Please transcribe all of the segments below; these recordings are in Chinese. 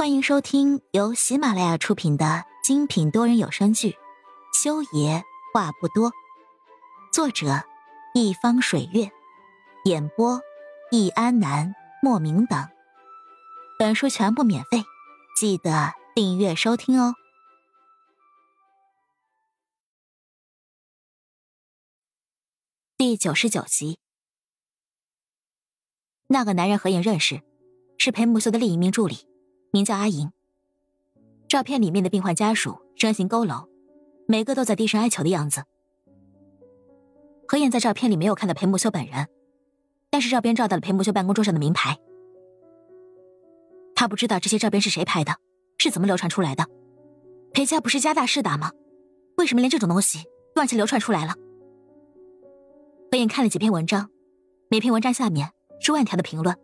欢迎收听由喜马拉雅出品的精品多人有声剧《修爷话不多》，作者：一方水月，演播：易安南、莫名等。本书全部免费，记得订阅收听哦。第九十九集，那个男人何影认识，是裴木修的另一名助理。名叫阿莹。照片里面的病患家属身形佝偻，每个都在低声哀求的样子。何燕在照片里没有看到裴木修本人，但是照片照到了裴木修办公桌上的名牌。他不知道这些照片是谁拍的，是怎么流传出来的。裴家不是家大势大吗？为什么连这种东西都让其流传出来了？何燕看了几篇文章，每篇文章下面是万条的评论，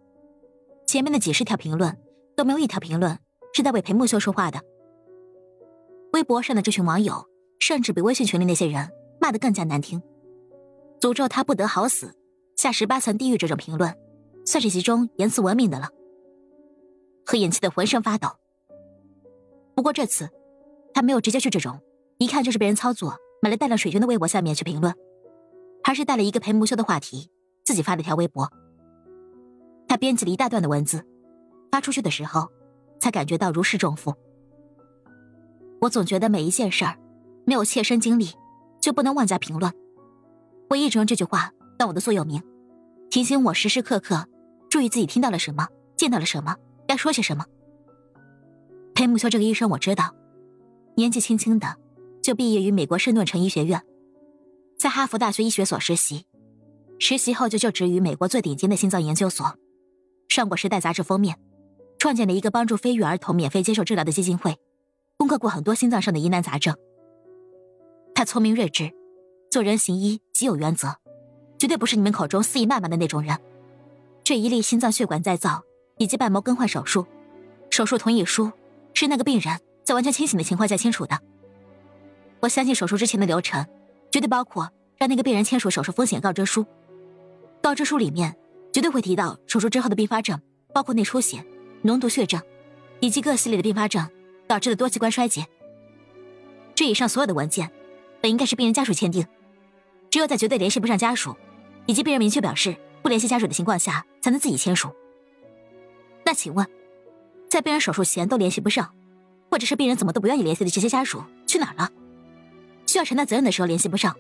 前面的几十条评论。都没有一条评论是在为裴木秀说话的。微博上的这群网友，甚至比微信群里那些人骂得更加难听，诅咒他不得好死，下十八层地狱。这种评论，算是其中言辞文明的了。何眼气得浑身发抖。不过这次，他没有直接去这种一看就是被人操作、买了大量水军的微博下面去评论，而是带了一个裴木秀的话题，自己发了一条微博。他编辑了一大段的文字。发出去的时候，才感觉到如释重负。我总觉得每一件事儿，没有切身经历，就不能妄加评论。我一直用这句话当我的座右铭，提醒我时时刻刻注意自己听到了什么，见到了什么，该说些什么。裴木修这个医生我知道，年纪轻轻的就毕业于美国圣顿城医学院，在哈佛大学医学所实习，实习后就就职于美国最顶尖的心脏研究所，上过《时代》杂志封面。创建了一个帮助非裔儿童免费接受治疗的基金会，攻克过很多心脏上的疑难杂症。他聪明睿智，做人行医极有原则，绝对不是你们口中肆意谩骂的那种人。这一例心脏血管再造以及瓣膜更换手术，手术同意书是那个病人在完全清醒的情况下签署的。我相信手术之前的流程，绝对包括让那个病人签署手术风险告知书。告知书里面绝对会提到手术之后的并发症，包括内出血。脓毒血症，以及各系列的并发症导致的多器官衰竭。这以上所有的文件，本应该是病人家属签订，只有在绝对联系不上家属，以及病人明确表示不联系家属的情况下，才能自己签署。那请问，在病人手术前都联系不上，或者是病人怎么都不愿意联系的这些家属去哪儿了？需要承担责任的时候联系不上，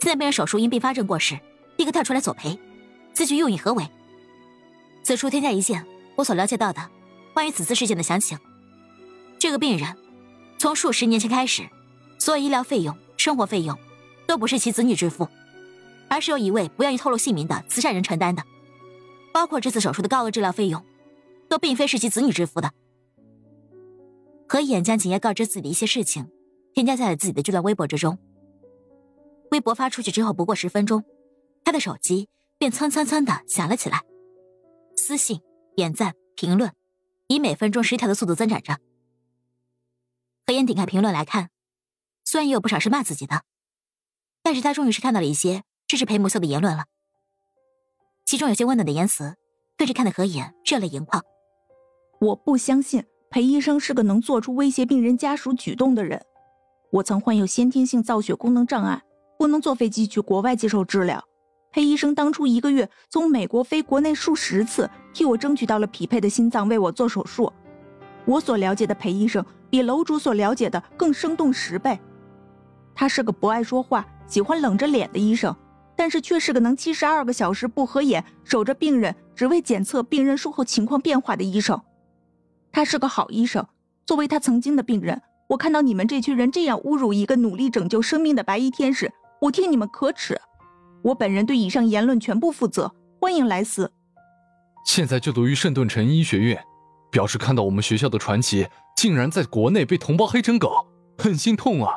现在病人手术因并发症过世，立刻跳出来索赔，此举又以何为？此处添加一件。我所了解到的关于此次事件的详情，这个病人从数十年前开始，所有医疗费用、生活费用都不是其子女支付，而是由一位不愿意透露姓名的慈善人承担的，包括这次手术的高额治疗费用，都并非是其子女支付的。何眼将景夜告知自己的一些事情，添加在了自己的这段微博之中。微博发出去之后，不过十分钟，他的手机便蹭蹭蹭的响了起来，私信。点赞、评论，以每分钟十条的速度增长着。何言点开评论来看，虽然也有不少是骂自己的，但是他终于是看到了一些支持裴木秀的言论了。其中有些温暖的言辞，更是看得何眼热泪盈眶。我不相信裴医生是个能做出威胁病人家属举动的人。我曾患有先天性造血功能障碍，不能坐飞机去国外接受治疗。裴医生当初一个月从美国飞国内数十次，替我争取到了匹配的心脏，为我做手术。我所了解的裴医生，比楼主所了解的更生动十倍。他是个不爱说话、喜欢冷着脸的医生，但是却是个能七十二个小时不合眼守着病人，只为检测病人术后情况变化的医生。他是个好医生。作为他曾经的病人，我看到你们这群人这样侮辱一个努力拯救生命的白衣天使，我替你们可耻。我本人对以上言论全部负责，欢迎来死。现在就读于圣顿城医学院，表示看到我们学校的传奇竟然在国内被同胞黑成狗，很心痛啊！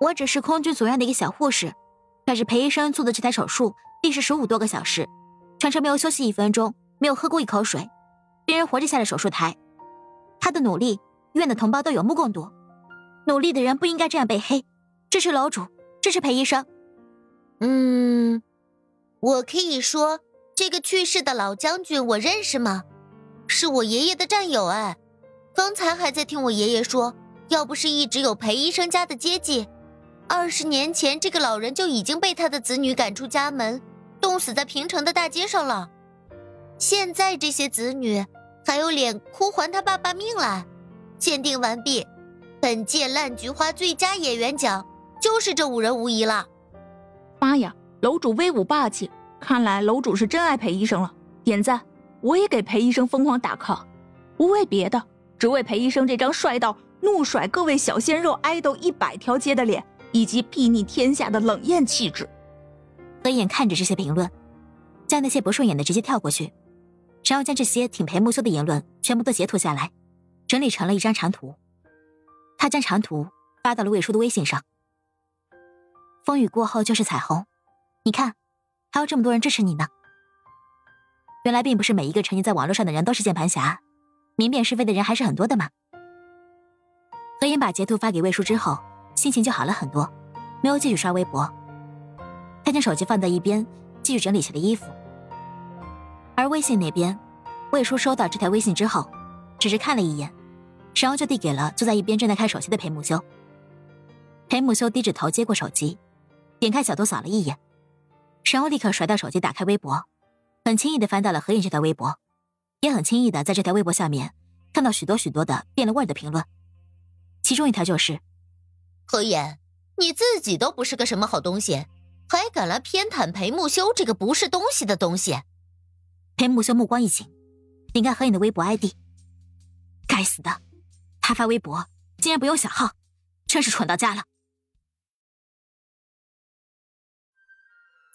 我只是空军总院的一个小护士，但是裴医生做的这台手术历时十五多个小时，全程没有休息一分钟，没有喝过一口水，病人活着下了手术台。他的努力，院的同胞都有目共睹。努力的人不应该这样被黑。支持楼主，支持裴医生。嗯，我可以说这个去世的老将军我认识吗？是我爷爷的战友哎，刚才还在听我爷爷说，要不是一直有裴医生家的接济，二十年前这个老人就已经被他的子女赶出家门，冻死在平城的大街上了。现在这些子女还有脸哭还他爸爸命来？鉴定完毕，本届烂菊花最佳演员奖就是这五人无疑了。妈呀，楼主威武霸气！看来楼主是真爱裴医生了，点赞！我也给裴医生疯狂打 call，不为别的，只为裴医生这张帅到怒甩各位小鲜肉爱豆一百条街的脸，以及睥睨天下的冷艳气质。何眼看着这些评论，将那些不顺眼的直接跳过去，然后将这些挺裴木修的言论全部都截图下来，整理成了一张长图。他将长图发到了魏叔的微信上。风雨过后就是彩虹，你看，还有这么多人支持你呢。原来并不是每一个沉溺在网络上的人都是键盘侠，明辨是非的人还是很多的嘛。何言把截图发给魏叔之后，心情就好了很多，没有继续刷微博。他将手机放在一边，继续整理起了衣服。而微信那边，魏叔收到这条微信之后，只是看了一眼，然后就递给了坐在一边正在看手机的裴木修。裴木修低着头接过手机，点开小图扫了一眼，沈欧立刻甩掉手机，打开微博。很轻易的翻到了何影这条微博，也很轻易的在这条微博下面看到许多许多的变了味的评论。其中一条就是：“何影，你自己都不是个什么好东西，还敢来偏袒裴木修这个不是东西的东西。”裴木修目光一紧，点开何影的微博 ID。该死的，他发微博竟然不用小号，真是蠢到家了。